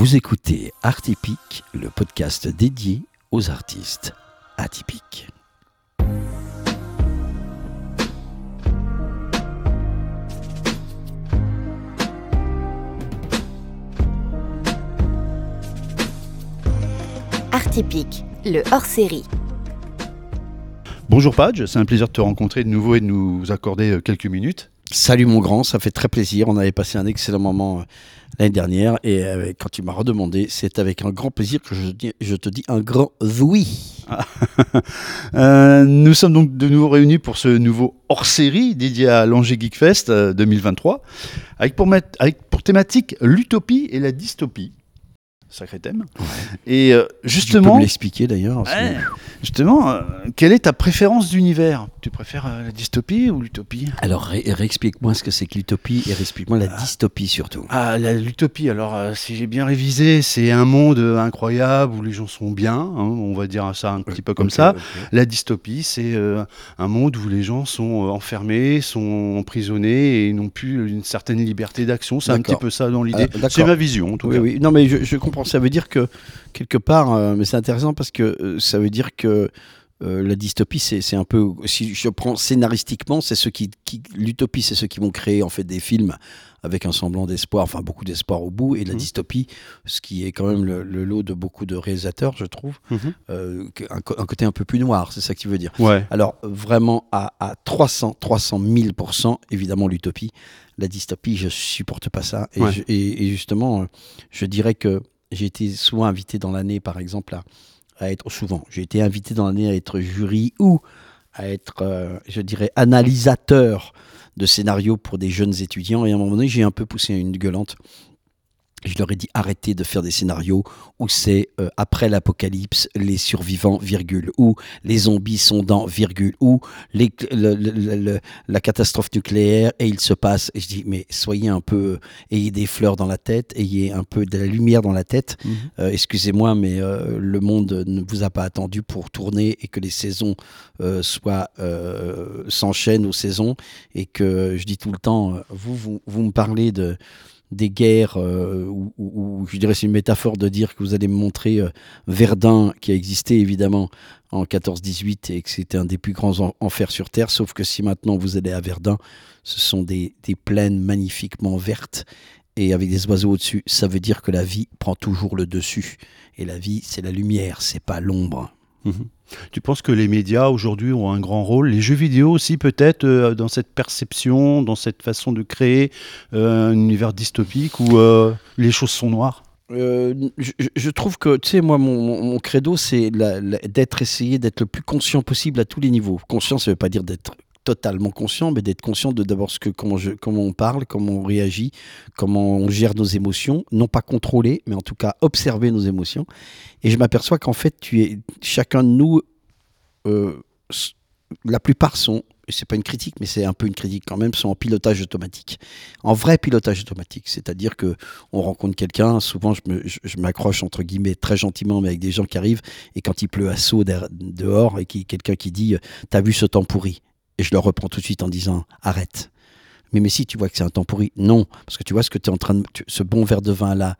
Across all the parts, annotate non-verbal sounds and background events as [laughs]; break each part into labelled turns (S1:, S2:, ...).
S1: Vous écoutez Artypique, le podcast dédié aux artistes atypiques.
S2: Artypique, le hors-série.
S3: Bonjour Padge, c'est un plaisir de te rencontrer de nouveau et de nous accorder euh, quelques minutes.
S1: Salut mon grand, ça fait très plaisir. On avait passé un excellent moment euh, l'année dernière et euh, quand tu m'as redemandé, c'est avec un grand plaisir que je, te dis un grand oui. [laughs]
S3: Euh, nous sommes donc de nouveau réunis pour ce nouveau hors-série dédié à l'Angers Geek Fest euh, 2023, avec pour, mat- avec pour thématique l'utopie et la dystopie. Sacré thème. Et euh,
S1: tu peux
S3: justement,
S1: l'expliquer d'ailleurs.
S3: Ouais. justement euh, quelle est ta préférence d'univers? Tu préfères euh, la dystopie ou l'utopie?
S1: Alors ré- réexplique-moi ce que c'est que l'utopie et réexplique-moi la dystopie surtout.
S3: Ah, l'utopie, alors si j'ai bien révisé, c'est un monde incroyable où les gens sont bien, hein, on va dire ça un petit peu comme ça. La dystopie, c'est un monde où les gens sont enfermés, sont emprisonnés et n'ont plus une certaine liberté d'action. C'est un petit peu ça dans l'idée.
S1: Ah,
S3: c'est ma vision en tout
S1: Oui,
S3: cas.
S1: oui. Non, mais je, je comprends. Ça veut dire que, quelque part, euh, mais c'est intéressant parce que euh, ça veut dire que euh, la dystopie, c'est un peu. Si je prends scénaristiquement, c'est ceux qui. qui L'utopie, c'est ceux qui vont créer en fait des films avec un semblant d'espoir, enfin beaucoup d'espoir au bout, et la
S3: Mhm.
S1: dystopie, ce qui est quand même le, le lot de beaucoup de réalisateurs, je trouve, euh, un, côté un peu plus noir, c'est ça que tu veux dire.
S3: Ouais.
S1: Alors vraiment à, à 300, 300 000 évidemment l'utopie. La dystopie, je supporte pas ça. Et,
S3: Ouais.
S1: je- et- et justement, je dirais que j'ai été souvent invité dans l'année, par exemple, à, être souvent. J'ai été invité dans l'année à être jury ou à être, euh, je dirais, analysateur de scénarios pour des jeunes étudiants. Et à un moment donné, j'ai un peu poussé une gueulante. Je leur ai dit arrêtez de faire des scénarios où c'est euh, après l'apocalypse, les survivants, virgule, ou les zombies sont dans, virgule, ou les- le- le- le- la catastrophe nucléaire et il se passe. Et je dis mais soyez un peu, ayez des fleurs dans la tête, ayez un peu de la lumière dans la tête.
S3: Mhm.
S1: Euh, Excusez-moi, mais euh, le monde ne vous a pas attendu pour tourner et que les saisons euh, soient euh, s'enchaînent aux saisons et que je dis tout le temps, euh, vous vous, vous me parlez de des guerres euh, où, où- où je dirais c'est une métaphore de dire que vous allez me montrer euh, Verdun qui a existé évidemment en 14-18 et que c'était un des plus grands en- enfers sur terre. Sauf que si maintenant vous allez à Verdun ce sont des, des plaines magnifiquement vertes et avec des oiseaux au-dessus. Ça veut dire que la vie prend toujours le dessus. Et la vie c'est la lumière c'est pas l'ombre
S3: Mhm. Tu penses que les médias aujourd'hui ont un grand rôle? Les jeux vidéo aussi peut-être euh, dans cette perception, dans cette façon de créer euh, un univers dystopique où euh, les choses sont noires?
S1: Je, trouve que, tu sais, moi, mon, mon- credo, c'est d'être essayé d'être le plus conscient possible à tous les niveaux. Conscient, ça veut pas dire d'être totalement conscient, mais d'être conscient de d'abord ce que comment, je, comment on parle, comment on réagit, comment on gère nos émotions, non pas contrôler, mais en tout cas observer nos émotions. Et je m'aperçois qu'en fait, tu es chacun de nous, euh, la plupart sont, c'est pas une critique, mais c'est un peu une critique quand même, sont en pilotage automatique, en vrai pilotage automatique, c'est-à-dire que on rencontre quelqu'un, souvent je m'accroche entre guillemets très gentiment, mais avec des gens qui arrivent, et quand il pleut à saut dehors, et qui quelqu'un qui dit, t'as vu ce temps pourri, et je le reprends tout de suite en disant, arrête. Mais mais si tu vois que c'est un temps pourri, non, parce que tu vois ce que tu es en train de, tu- ce bon verre de vin là.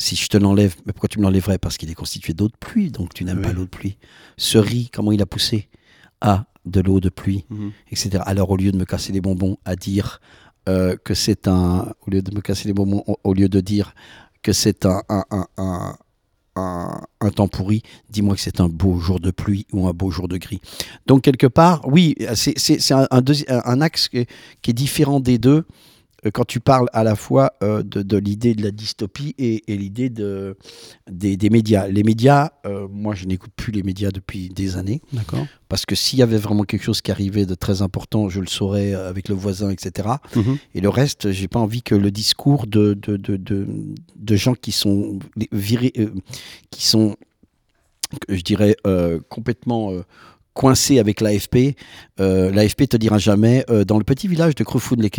S1: Si je te l'enlève, mais pourquoi tu me l'enlèverais? Parce qu'il est constitué d'eau de pluie, donc tu n'aimes
S3: Oui.
S1: pas l'eau de pluie. Ce riz, comment il a poussé Ah, de l'eau de pluie etc. Alors, au lieu de me casser les bonbons, à dire euh, que c'est un. Au lieu de me casser les bonbons, au, au lieu de dire que c'est un, un, un, un, temps pourri, dis-moi que c'est un beau jour de pluie ou un beau jour de gris. Donc, quelque part, oui, c'est un, axe qui est, différent des deux quand tu parles à la fois euh, de, de l'idée de la dystopie et, et l'idée de, des, des médias. Les médias, euh, moi, je n'écoute plus les médias depuis des années.
S3: D'accord.
S1: Parce que s'il y avait vraiment quelque chose qui arrivait de très important, je le saurais euh, avec le voisin, etc. Et le reste, j'ai pas envie que le discours de, de, de, gens qui sont virés, euh, qui sont, je dirais, euh, complètement coincés avec l'AFP. Euh, L'AFP te dira jamais, euh, dans le petit village de Crefoude les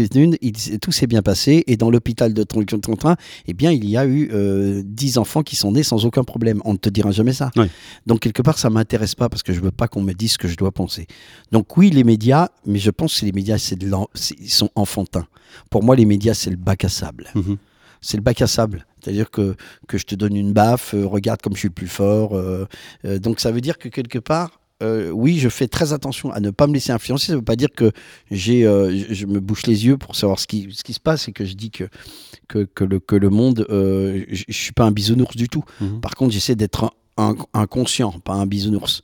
S1: il- tout s'est bien passé, et dans l'hôpital de Trontin, eh bien, il y a eu euh, 10 enfants qui sont nés sans aucun problème. On ne te dira jamais ça.
S3: Oui.
S1: Donc, quelque part, ça m'intéresse pas parce que je veux pas qu'on me dise ce que je dois penser. Donc, oui, les médias, mais je pense que les médias, c'est de ils sont enfantins. Pour moi, les médias, c'est le bac à sable.
S3: Mhm.
S1: c'est le bac à sable. C'est-à-dire que, que je te donne une baffe, euh, regarde comme je suis le plus fort. euh, euh, donc ça veut dire que quelque part, euh, oui, je fais très attention à ne pas me laisser influencer. Ça ne veut pas dire que j'ai, euh, je, me bouche les yeux pour savoir ce qui, ce qui se passe et que je dis que, que, que le, que le monde, euh, je ne suis pas un bisounours du tout.
S3: Mhm.
S1: Par contre, j'essaie d'être un, un- un conscient, pas un bisounours.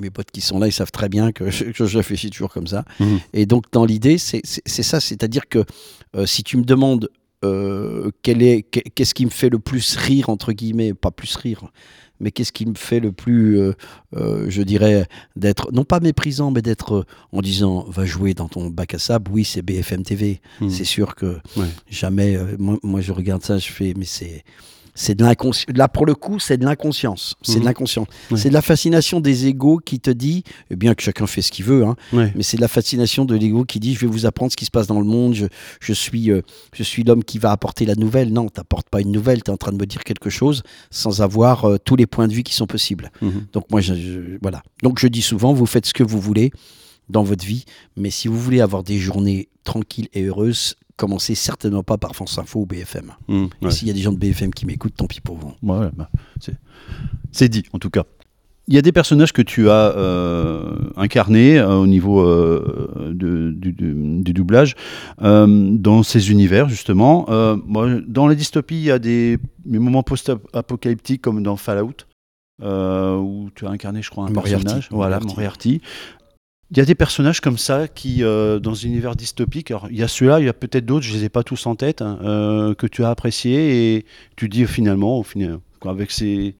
S1: Mes potes qui sont là, ils savent très bien que je, que je réfléchis toujours comme ça.
S3: Mhm.
S1: Et donc, dans l'idée, c'est ça, c'est-à-dire que si tu me demandes quel est, qu'est- qu'est-ce qui me fait le plus rire, entre guillemets, pas plus rire, mais qu'est-ce qui me fait le plus, euh, euh, je dirais, d'être, non pas méprisant, mais d'être euh, en disant, va jouer dans ton bac à sable, oui, c'est BFM TV.
S3: Mhm.
S1: C'est sûr que
S3: Ouais.
S1: jamais, moi, moi, je regarde ça, je fais, mais c'est. C'est de l'inconscience. Là, pour le coup, c'est de l'inconscience. C'est
S3: Mhm.
S1: de l'inconscience.
S3: Ouais.
S1: C'est de la fascination des égaux qui te dit, eh bien que chacun fait ce qu'il veut, hein, mais c'est de la fascination de l'ego qui dit je vais vous apprendre ce qui se passe dans le monde, je, je suis, euh, je suis l'homme qui va apporter la nouvelle. Non, tu n'apportes pas une nouvelle, tu es en train de me dire quelque chose sans avoir euh, tous les points de vue qui sont possibles.
S3: Mhm.
S1: Donc moi, je, je- voilà. Donc je dis souvent, vous faites ce que vous voulez dans votre vie, mais si vous voulez avoir des journées tranquilles et heureuses, commencez certainement pas par France Info ou BFM.
S3: Mhm.
S1: Et s'il y a des gens de BFM qui m'écoutent, tant pis pour vous.
S3: Bah, c'est- dit en tout cas. Il y a des personnages que tu as euh, incarnés euh, au niveau euh, de- du, doublage dans ces univers justement. Moi, dans la dystopie, il y a des, des moments post-apocalyptiques comme dans Fallout où tu as incarné, je crois, un
S1: Moriarty.
S3: personnage. Voilà,
S1: Moriarty.
S3: Il y a des personnages comme ça qui, euh, dans un univers dystopique, alors il y a ceux-là, il y a peut-être d'autres, je les ai pas tous en tête, hein, euh, que tu as appréciés et tu dis finalement, au final, avec ces,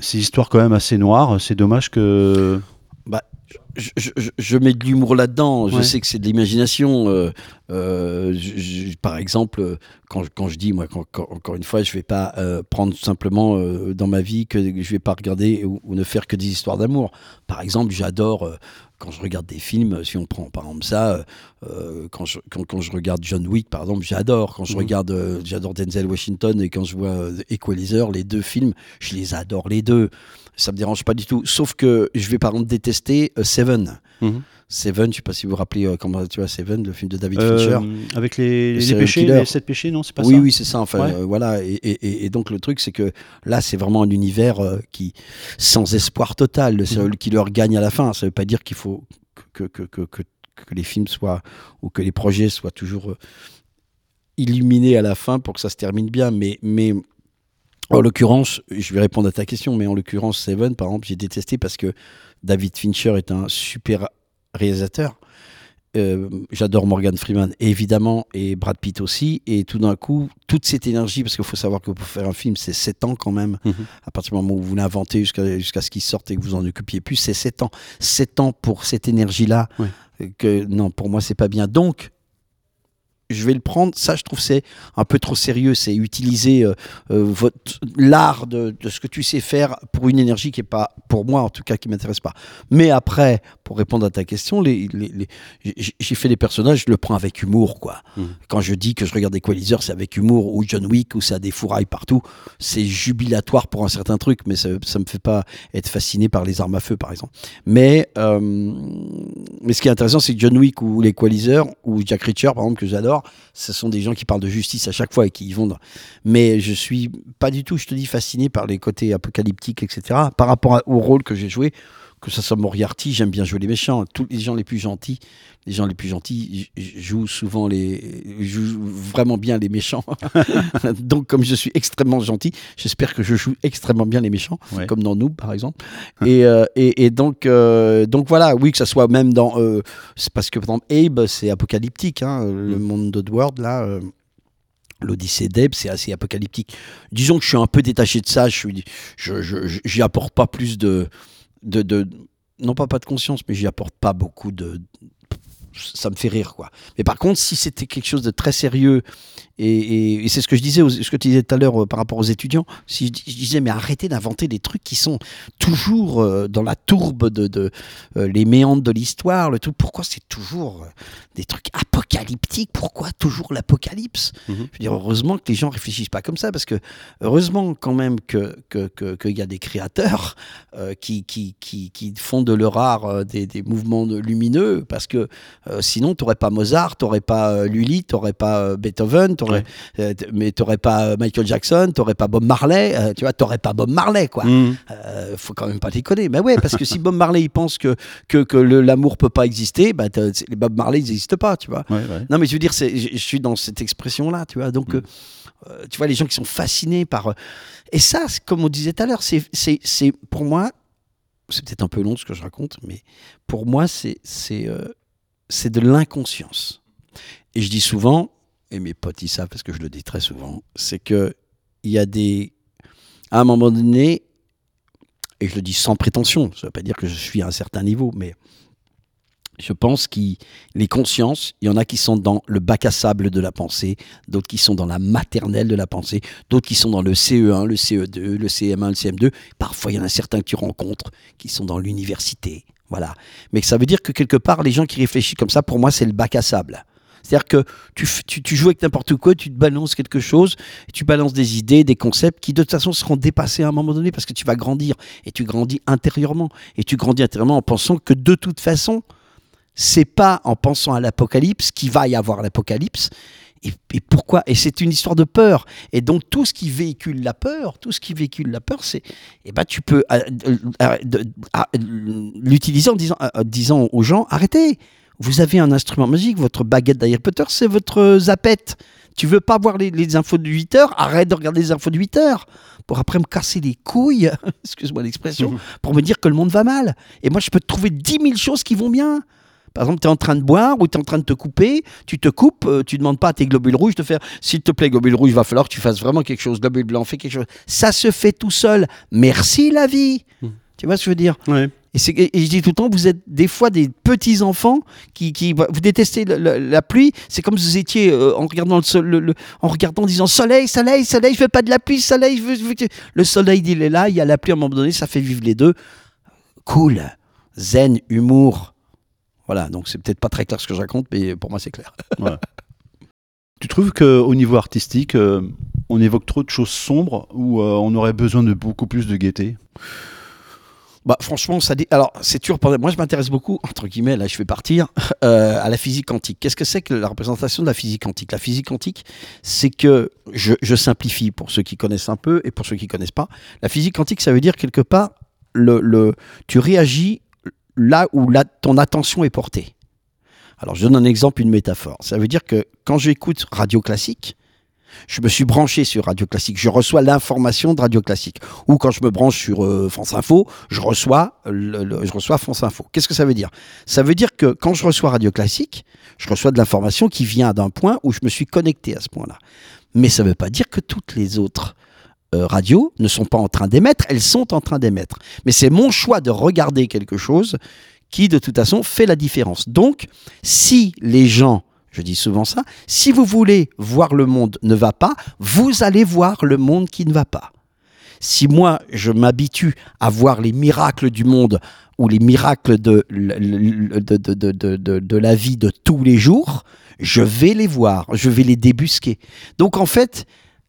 S3: ces histoires quand même assez noires, c'est dommage que.
S1: je, je- je- je mets de l'humour là-dedans. Je
S3: Ouais.
S1: sais que c'est de l'imagination. euh, euh, je- par exemple, quand, je- quand je dis, moi, quand- quand- encore une fois, je vais pas euh, prendre simplement euh, dans ma vie que je vais pas regarder ou, ou ne faire que des histoires d'amour. Par exemple, j'adore quand je regarde des films. Si on prend par exemple ça, euh, euh, quand, je, quand, quand je regarde John Wick, par exemple, j'adore. Quand je
S3: Mhm.
S1: regarde, euh, j'adore Denzel Washington et quand je vois euh, Equalizer, les deux films, je les adore les deux. Ça me dérange pas du tout. Sauf que je vais par exemple détester euh, Seven.
S3: Mhm.
S1: Seven, je sais pas si vous vous rappelez euh, comment tu vois Seven, le film de David
S3: Euh,
S1: Fincher.
S3: avec les,
S1: Le
S3: les
S1: serial
S3: péchés,
S1: killer.
S3: les sept péchés, non, c'est pas
S1: oui,
S3: ça
S1: oui, c'est ça. Enfin,
S3: Ouais.
S1: euh, voilà. Et, et- et- et donc le truc, c'est que là, c'est vraiment un univers euh, qui sans espoir total. Le serial killer gagne à la fin. Ça veut pas dire qu'il faut que que, que, que, que les films soient ou que les projets soient toujours euh, illuminés à la fin pour que ça se termine bien. Mais mais en l'occurrence, je vais répondre à ta question, mais en l'occurrence, Seven, par exemple, j'ai détesté parce que David Fincher est un super réalisateur. Euh, J'adore Morgan Freeman, évidemment, et Brad Pitt aussi. Et tout d'un coup, toute cette énergie, parce qu'il faut savoir que pour faire un film, c'est 7 ans quand même.
S3: Mhm.
S1: À partir du moment où vous l'inventez jusqu'à jusqu'à ce qu'il sorte et que vous en occupiez plus, c'est 7 ans. 7 ans pour cette énergie-là.
S3: Ouais.
S1: euh, Que, non, pour moi, c'est pas bien. Donc, je vais le prendre. Ça, je trouve c'est un peu trop sérieux. C'est utiliser euh, euh, votre l'art de, de ce que tu sais faire pour une énergie qui est pas, pour moi en tout cas, qui m'intéresse pas. Mais après, pour répondre à ta question, les, les- les- j'ai- fait des personnages, je le prends avec humour, quoi.
S3: Mhm.
S1: Quand je dis que je regarde Equalizer, c'est avec humour, ou John Wick, où ça a des fourrailles partout, c'est jubilatoire pour un certain truc, mais ça, ça me fait pas être fasciné par les armes à feu, par exemple. Mais, euh, mais ce qui est intéressant, c'est que John Wick ou l'Equalizer, ou Jack Reacher, par exemple, que j'adore, ce sont des gens qui parlent de justice à chaque fois et qui y vont. Mais je suis pas du tout, je te dis, fasciné par les côtés apocalyptiques, etc. Par rapport au rôle que j'ai joué, que ça soit Moriarty, j'aime bien jouer les méchants. Tous les gens les plus gentils, les gens les plus gentils jouent souvent les, jouent vraiment bien les méchants. [laughs] Donc, comme je suis extrêmement gentil, j'espère que je joue extrêmement bien les méchants,
S3: Ouais.
S1: comme dans Noob, par exemple. et, euh, et, et donc, euh, donc voilà, oui, que ça soit même dans. euh, c'est parce que, par exemple, Abe, c'est apocalyptique, hein, le monde d'Oddworld, là. L'Odyssée d'Abe, c'est assez apocalyptique. Disons que je suis un peu détaché de ça, je suis, je, je- apporte pas plus de, de, de- non pas pas de conscience, mais j'y apporte pas beaucoup de, ça me fait rire quoi. Mais par contre, si c'était quelque chose de très sérieux et, et- et c'est ce que je disais, aux- ce que tu disais tout à l'heure euh, par rapport aux étudiants, si je, dis- je disais mais arrêtez d'inventer des trucs qui sont toujours euh, dans la tourbe de, de, euh, les méandres de l'histoire, le truc. Pourquoi c'est toujours des trucs apocalyptiques? Pourquoi toujours l'apocalypse?
S3: Mhm.
S1: Je veux dire, heureusement que les gens réfléchissent pas comme ça, parce que heureusement quand même que que- que- qu'il y a des créateurs qui, qui, qui, qui font de leur art des, des mouvements lumineux, parce que Euh, sinon, t'aurais pas Mozart, t'aurais pas euh, Lully, t'aurais pas euh, Beethoven, t'aurais, euh, t- mais t'aurais pas euh, Michael Jackson, t'aurais pas Bob Marley, euh, tu vois, t'aurais pas Bob Marley, quoi. Euh, faut quand même pas déconner. Mais ouais, parce que si Bob Marley il pense que que, que l'amour peut pas exister, bah les Bob Marley ils n'existent pas, tu vois.
S3: Ouais, ouais.
S1: Non, mais je veux dire, je, suis dans cette expression-là, tu vois. Donc,
S3: Mm.
S1: euh, euh, tu vois, les gens qui sont fascinés par. euh, et ça, comme on disait tout à l'heure, c'est, pour moi, c'est peut-être un peu long ce que je raconte, mais pour moi, c'est, c'est, euh, c'est de l'inconscience. Et je dis souvent, et mes potes ils savent parce que je le dis très souvent, c'est que il y a des. À un moment donné, et je le dis sans prétention, ça ne veut pas dire que je suis à un certain niveau, mais je pense que les consciences, il y en a qui sont dans le bac à sable de la pensée, d'autres qui sont dans la maternelle de la pensée, d'autres qui sont dans le CE1, le CE2, le CM1, le CM2. Parfois, il y en a certains que tu rencontres qui sont dans l'université. Voilà. Mais ça veut dire que quelque part, les gens qui réfléchissent comme ça, pour moi, c'est le bac à sable. C'est-à-dire que tu, joues avec n'importe quoi, tu te balances quelque chose, tu balances des idées, des concepts qui de toute façon seront dépassés à un moment donné parce que tu vas grandir et tu grandis intérieurement. Et tu grandis intérieurement en pensant que de toute façon, c'est pas en pensant à l'apocalypse qu'il va y avoir l'apocalypse. Et, pourquoi? Et c'est une histoire de peur. Et donc tout ce qui véhicule la peur, tout ce qui véhicule la peur, c'est, eh ben tu peux euh, euh, euh, ah, l'utiliser en disant, disant aux gens, arrêtez. Vous avez un instrument magique, votre baguette d'Harry Potter, c'est votre zapette. Tu veux pas voir les, infos de 8 heures? Arrête de regarder les infos de 8 heures pour après me casser les couilles, [laughs] excuse-moi l'expression, pour me dire que le monde va mal. Et moi, je peux trouver 10 000 choses qui vont bien. Par exemple, tu es en train de boire ou tu es en train de te couper, tu te coupes, euh, tu demandes pas à tes globules rouges de faire s'il te plaît, globule rouge, il va falloir que tu fasses vraiment quelque chose, globule blanc, fais quelque chose. Ça se fait tout seul. Merci la vie.
S3: Mm.
S1: Tu vois ce que je veux dire?
S3: Ouais.
S1: et, je dis tout le temps, vous êtes des fois des petits enfants qui, qui vous détestez la pluie. C'est comme si vous étiez euh, en regardant le, sol- le- le- en regardant, en disant soleil, soleil, soleil. Je veux pas de la pluie, soleil. Je veux, je veux que- Le soleil, il est là. Il y a la pluie à un moment donné. Ça fait vivre les deux. Cool, zen, humour. Voilà. Donc c'est peut-être pas très clair ce que je raconte, mais pour moi c'est clair. [laughs]
S3: Tu trouves qu'au niveau artistique, euh, on évoque trop de choses sombres ou euh, on aurait besoin de beaucoup plus de gaieté?
S1: Bah, franchement, ça dit. Alors, c'est pour- Moi, je m'intéresse beaucoup, entre guillemets, là, je vais partir, [laughs] euh, à la physique quantique. Qu'est-ce que c'est que la représentation de la physique quantique? La physique quantique, c'est que. Je, je simplifie pour ceux qui connaissent un peu et pour ceux qui connaissent pas. La physique quantique, ça veut dire quelque part, le, le, tu réagis là où ton attention est portée. Alors, je donne un exemple, une métaphore. Ça veut dire que quand j'écoute radio classique, je me suis branché sur Radio Classique, je reçois l'information de Radio Classique. Ou quand je me branche sur euh, France Info, je reçois, je reçois France Info. Qu'est-ce que ça veut dire? Ça veut dire que quand je reçois Radio Classique, je reçois de l'information qui vient d'un point où je me suis connecté à ce point-là. Mais ça ne veut pas dire que toutes les autres euh, radios ne sont pas en train d'émettre, elles sont en train d'émettre. Mais c'est mon choix de regarder quelque chose qui, de toute façon, fait la différence. Donc, si les gens, je dis souvent ça, si vous voulez voir le monde ne va pas, vous allez voir le monde qui ne va pas. Si moi, je m'habitue à voir les miracles du monde ou les miracles de, de, de, de- de la vie de tous les jours, je vais les voir, je vais les débusquer. Donc en fait,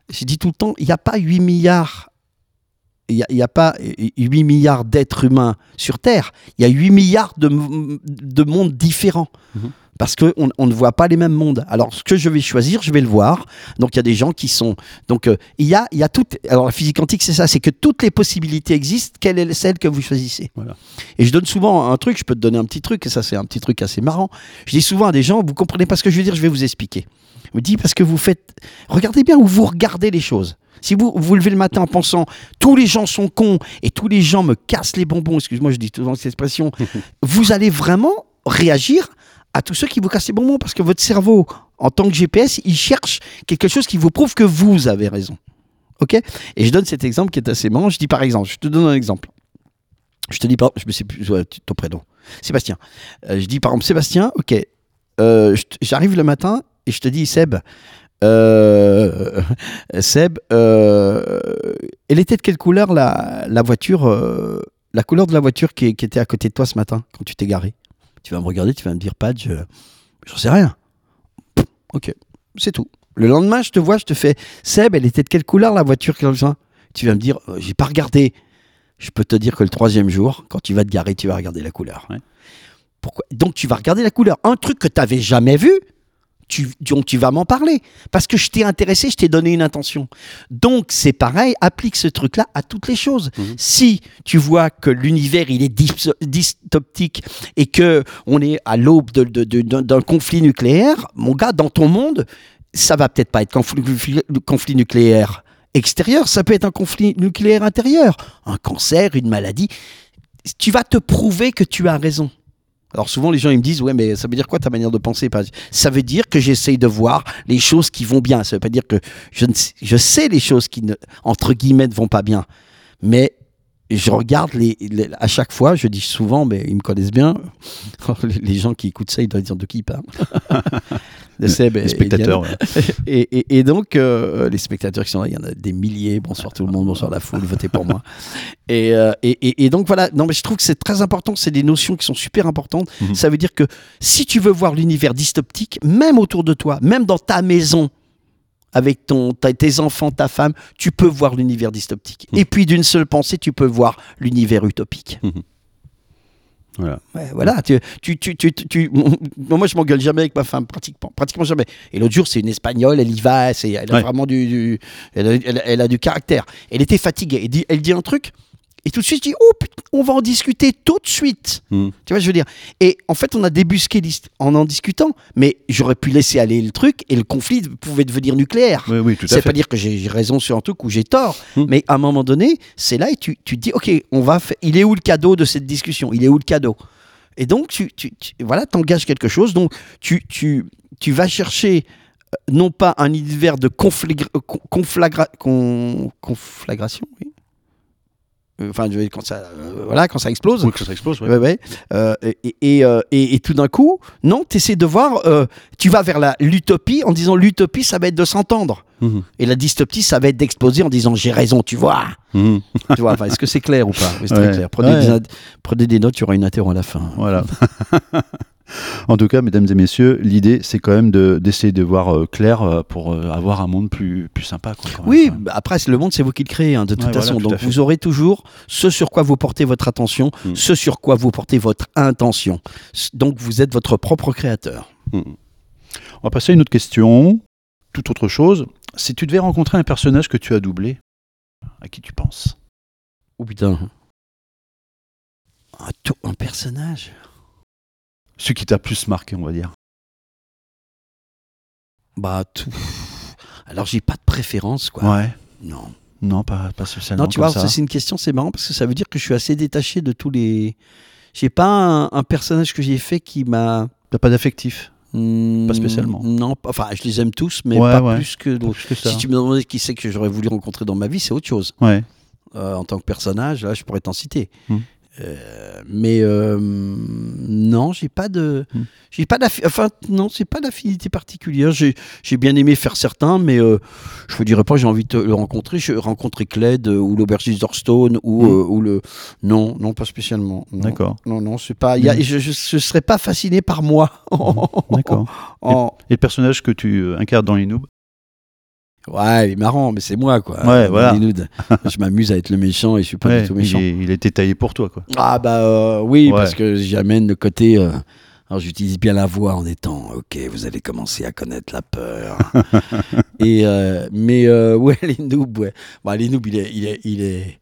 S1: je dis tout le temps, il n'y a pas 8 milliards. Il n'y a, pas 8 milliards d'êtres humains sur Terre. Il y a 8 milliards de mondes différents.
S3: Mhm.
S1: Parce qu'on on ne voit pas les mêmes mondes. Alors, ce que je vais choisir, je vais le voir. Donc, il y a des gens qui sont. Donc, euh, il y a, il y a toutes. Alors, la physique quantique, c'est ça c'est que toutes les possibilités existent. Quelle est celle que vous choisissez
S3: Voilà.
S1: Et je donne souvent un truc, je peux te donner un petit truc, et ça, c'est un petit truc assez marrant. Je dis souvent à des gens, vous comprenez pas ce que je veux dire, je vais vous expliquer. Me dis, parce que vous faites. Regardez bien où vous regardez les choses. Si vous vous levez le matin en pensant tous les gens sont cons et tous les gens me cassent les bonbons, excuse-moi, je dis souvent cette expression, [laughs] vous allez vraiment réagir à tous ceux qui vous cassent les bonbons parce que votre cerveau, en tant que GPS, il cherche quelque chose qui vous prouve que vous avez raison. Ok? Et je donne cet exemple qui est assez marrant. Je dis par exemple, je te donne un exemple. Je te dis pas, je me sais plus ouais, ton prénom. Sébastien. Euh, je dis par exemple Sébastien, ok. euh, J'arrive le matin et je te dis Seb. euh, [laughs] Seb, euh, elle était de quelle couleur la, la voiture, euh, la couleur de la voiture qui, était à côté de toi ce matin quand tu t'es garé? Tu vas me regarder, tu vas me dire Padge, j'en sais rien. Ok, c'est tout. Le lendemain, je te vois, je te fais Seb, elle était de quelle couleur la voiture Tu vas me dire, j'ai pas regardé. Je peux te dire que le troisième jour, quand tu vas te garer, tu vas regarder la couleur.
S3: Ouais.
S1: Pourquoi? Donc tu vas regarder la couleur. Un truc que tu n'avais jamais vu, tu, donc tu vas m'en parler. Parce que je t'ai intéressé, je t'ai donné une intention. Donc c'est pareil, applique ce truc-là à toutes les choses.
S3: Mhm.
S1: Si tu vois que l'univers il est dys- dystoptique et que on est à l'aube de- de- de- d'un d'un conflit nucléaire, mon gars, dans ton monde, ça va peut-être pas être conflit, conflit nucléaire extérieur, ça peut être un conflit nucléaire intérieur, un cancer, une maladie. Tu vas te prouver que tu as raison. Alors souvent les gens ils me disent ouais mais ça veut dire quoi ta manière de penser? Ça veut dire que j'essaye de voir les choses qui vont bien. Ça veut pas dire que je, ne sais, je sais les choses qui ne, entre guillemets ne vont pas bien, mais je regarde les, les- à chaque fois. Je dis souvent mais ils me connaissent bien. [laughs] les, les gens qui écoutent ça ils doivent dire de qui ils parlent. [laughs]
S3: Les spectateurs. Ouais.
S1: Et, et- et donc, euh, les spectateurs qui sont là, il y en a des milliers. Bonsoir tout le monde, bonsoir la foule, votez pour moi. Et, euh, et- donc voilà, non, mais je trouve que c'est très important, c'est des notions qui sont super importantes.
S3: Mhm.
S1: Ça veut dire que si tu veux voir l'univers dystoptique, même autour de toi, même dans ta maison, avec ton, ta- tes enfants, ta femme, tu peux voir l'univers dystoptique.
S3: Mhm.
S1: Et puis d'une seule pensée, tu peux voir l'univers utopique.
S3: Voilà.
S1: Ouais, voilà, tu, tu, tu, tu, tu- moi je m'engueule jamais avec ma femme, pratiquement, pratiquement jamais. Et l'autre jour, c'est une espagnole, elle y va, elle a
S3: Ouais.
S1: vraiment du, du- elle, a, elle a- elle a du caractère. Elle était fatiguée, elle dit, elle dit un truc, et tout de suite, je dis, oh putain, on va en discuter tout de suite.
S3: Mhm.
S1: Tu vois, je veux dire? Et en fait, on a débusqué en en discutant, mais j'aurais pu laisser aller le truc et le conflit pouvait devenir nucléaire.
S3: Oui, oui, tout à
S1: C'est
S3: fait.
S1: pas dire que j'ai raison sur un truc ou j'ai tort,
S3: Hmm.
S1: mais à un moment donné, c'est là et tu, tu te dis, ok, on va il est où le cadeau de cette discussion? Il est où le cadeau? Et donc, tu, tu, tu- voilà, t'engages quelque chose, donc tu, tu, tu vas chercher euh, non pas un univers de conflagra- con- conflagra- con- conflagration, oui. Euh, Enfin, quand ça, euh, voilà, quand ça explose.
S3: Oui, que ça explose. ouais.
S1: Ouais, ouais. Euh, et, et, et- et tout d'un coup, non, tu essaies de voir, tu vas vers la- l'utopie en disant l'utopie, ça va être de s'entendre.
S3: Mhm.
S1: Et la dystopie, ça va être d'exploser en disant j'ai raison, tu vois.
S3: Mhm.
S1: tu vois Est-ce que c'est clair ou pas? Oui,
S3: Ouais.
S1: très clair. Prenez,
S3: Ouais.
S1: des, ad- prenez des notes, il y aura une interro à la fin.
S3: Voilà. [laughs] en tout cas, mesdames et messieurs, l'idée, c'est quand même de- d'essayer de, voir euh, clair euh, pour euh, avoir un monde plus, plus sympa. quoi, quand même,
S1: Oui, bah, après, le monde, c'est vous qui le créez, hein, de toute
S3: Ouais, voilà,
S1: façon.
S3: tout
S1: Donc, vous aurez toujours ce sur quoi vous portez votre attention,
S3: Mm.
S1: ce sur quoi vous portez votre intention. Donc, vous êtes votre propre créateur.
S3: Mhm. On va passer à une autre question. Toute autre chose. Si tu devais rencontrer un personnage que tu as doublé, à qui tu penses?
S1: Oh putain. Un personnage?
S3: Celui qui t'a plus marqué, on va dire.
S1: Bah, tout. Alors, j'ai pas de préférence, quoi.
S3: Ouais.
S1: Non.
S3: Non, pas, pas spécialement.
S1: Non, tu
S3: comme
S1: vois, ça, c'est une question, c'est marrant parce que ça veut dire que je suis assez détaché de tous les. J'ai pas un, un personnage que j'ai fait qui m'a.
S3: T'as pas d'affectif?
S1: Hmm,
S3: spécialement.
S1: Non, pas- enfin, je les aime tous, mais
S3: Ouais,
S1: pas
S3: ouais.
S1: plus que d'autres.
S3: Plus que ça.
S1: Si tu me demandais qui c'est que j'aurais voulu rencontrer dans ma vie, c'est autre chose.
S3: Ouais.
S1: Euh, en tant que personnage, là, je pourrais t'en citer.
S3: Hmm.
S1: Euh, mais euh, non, j'ai pas de,
S3: Hmm.
S1: j'ai pas enfin non, c'est pas d'affinité particulière. J'ai, j'ai bien aimé faire certains, mais euh, je vous dirais pas j'ai envie de le rencontrer. Je rencontrer Cled ou l'aubergiste d'Orstone ou,
S3: Hmm.
S1: euh, ou le, non, non pas spécialement.
S3: D'accord.
S1: Non, non, c'est pas. Y a,
S3: Hmm.
S1: je, je, je serais pas fasciné par moi.
S3: D'accord. [laughs]
S1: En-
S3: Et le personnage que tu euh, incarnes dans les noobs
S1: Ouais, il est marrant, mais c'est moi quoi.
S3: Ouais, voilà. [laughs]
S1: Je m'amuse à être le méchant et je suis pas
S3: Ouais,
S1: du tout méchant.
S3: il été taillé pour toi, quoi.
S1: Ah bah euh, oui,
S3: Ouais.
S1: parce que j'amène le côté... euh, alors j'utilise bien la voix en étant, ok, vous allez commencer à connaître la peur. [laughs] Et euh, mais [laughs] ouais, les noobs, ouais. Bah, les noobs, il est, il est, il est,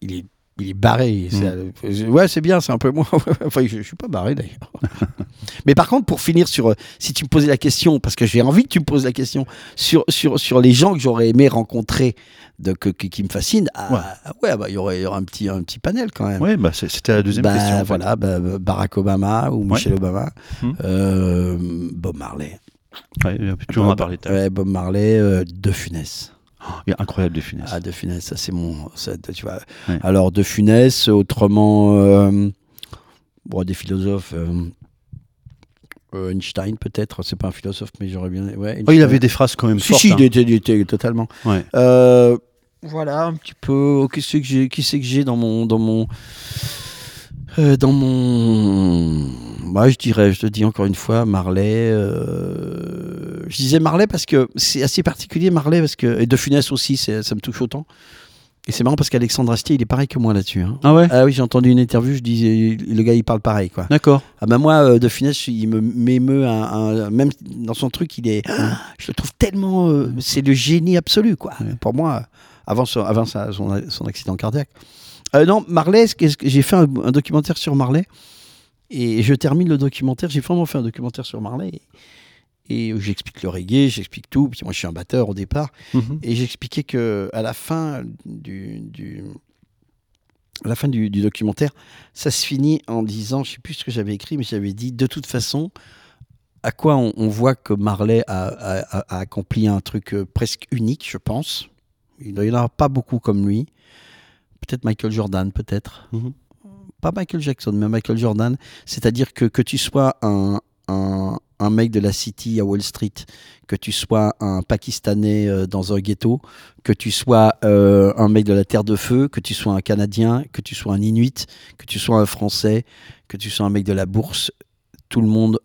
S1: il est, il est barré. Euh, ouais, c'est bien, c'est un peu moins. [laughs] enfin, je, je suis pas barré d'ailleurs. [laughs] mais par contre, pour finir sur, euh, si tu me posais la question, parce que j'ai envie que tu me poses la question sur sur sur les gens que j'aurais aimé rencontrer, de que, que- qui me fascinent. ah, ouais, bah il y aurait, y aurait un petit un petit panel quand même.
S3: Ouais, bah, c'était la deuxième
S1: Bah,
S3: question. en fait.
S1: Voilà, bah, Barack Obama ou Michelle Obama,
S3: Hmm.
S1: euh, Bob Marley.
S3: Ouais, tu en as parlé.
S1: Ouais, Bob Marley, euh, De Funès.
S3: Il est incroyable, de finesse.
S1: Ah, De Funès, ça c'est mon. ça, tu vois.
S3: Ouais.
S1: Alors, De Funès, autrement, euh, bon, des philosophes. euh, euh, Einstein peut-être, c'est pas un philosophe, mais j'aurais bien. Ouais,
S3: Oh, il avait des phrases quand même
S1: Si,
S3: fortes.
S1: si,
S3: hein.
S1: il était, il était totalement.
S3: Ouais.
S1: Euh, voilà un petit peu. oh, Qui c'est que j'ai, qui c'est que j'ai dans mon, dans mon, euh, dans mon. Moi, je dirais, je te dis encore une fois, Marley. euh, Je disais Marley parce que c'est assez particulier, Marley parce que et De Funès aussi, ça me touche autant. Et c'est marrant parce qu'Alexandre Astier, il est pareil que moi là-dessus. hein.
S3: Ah ouais?
S1: Ah oui, j'ai entendu une interview, je disais, le gars, il parle pareil, quoi.
S3: D'accord.
S1: Ah bah moi, euh, De Funès, il me m'émeut, un, un- même dans son truc, il est, [gasps] je le trouve tellement, euh, c'est le génie absolu, quoi.
S3: Ouais.
S1: Pour moi, avant, son, avant sa- son, son accident cardiaque. Euh, non, Marley, j'ai fait un, un documentaire sur Marley, et je termine le documentaire, j'ai vraiment fait un documentaire sur Marley, et, et j'explique le reggae, j'explique tout, puis moi je suis un batteur au départ,
S3: Mhm.
S1: et j'expliquais que à la fin du, du- à la fin du, du documentaire, ça se finit en disant, je sais plus ce que j'avais écrit, mais j'avais dit de toute façon, à quoi on, on voit que Marley a, a- a- a accompli un truc euh, presque unique, je pense. Il n'y en a pas beaucoup comme lui. Peut-être Michael Jordan, peut-être.
S3: Mhm.
S1: Pas Michael Jackson, mais Michael Jordan. C'est-à-dire que que tu sois un, un, un mec de la City à Wall Street, que tu sois un Pakistanais euh, dans un ghetto, que tu sois euh, un mec de la Terre de Feu, que tu sois un Canadien, que tu sois un Inuit, que tu sois un Français, que tu sois un mec de la bourse, tout le monde